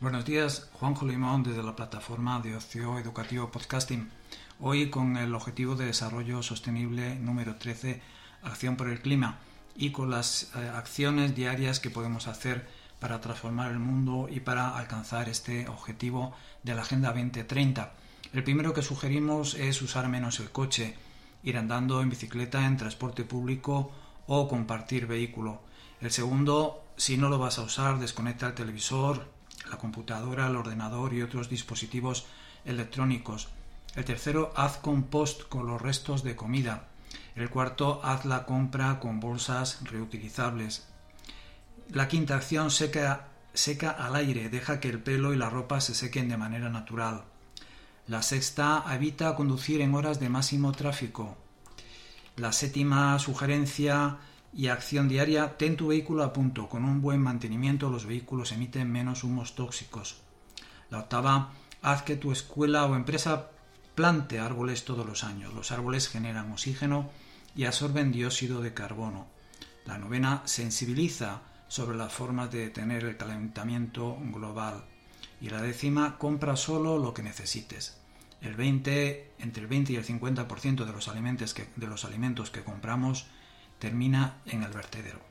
Buenos días, Juanjo Limón desde la plataforma de ocio educativo podcasting. Hoy con el objetivo de desarrollo sostenible número 13, acción por el clima, y con las eh, acciones diarias que podemos hacer para transformar el mundo y para alcanzar este objetivo de la Agenda 2030. El primero que sugerimos es usar menos el coche, ir andando en bicicleta, en transporte público o compartir vehículo. El segundo, si no lo vas a usar, desconecta el televisor, la computadora, el ordenador y otros dispositivos electrónicos. El tercero, haz compost con los restos de comida. El cuarto, haz la compra con bolsas reutilizables. La quinta acción, seca, seca al aire, deja que el pelo y la ropa se sequen de manera natural. La sexta, evita conducir en horas de máximo tráfico. La séptima sugerencia, y acción diaria, ten tu vehículo a punto. Con un buen mantenimiento los vehículos emiten menos humos tóxicos. La octava, haz que tu escuela o empresa plante árboles todos los años. Los árboles generan oxígeno y absorben dióxido de carbono. La novena, sensibiliza sobre las formas de detener el calentamiento global. Y la décima, compra solo lo que necesites. El 20, entre el 20 y el 50% de los alimentos que, de los alimentos que compramos termina en el vertedero.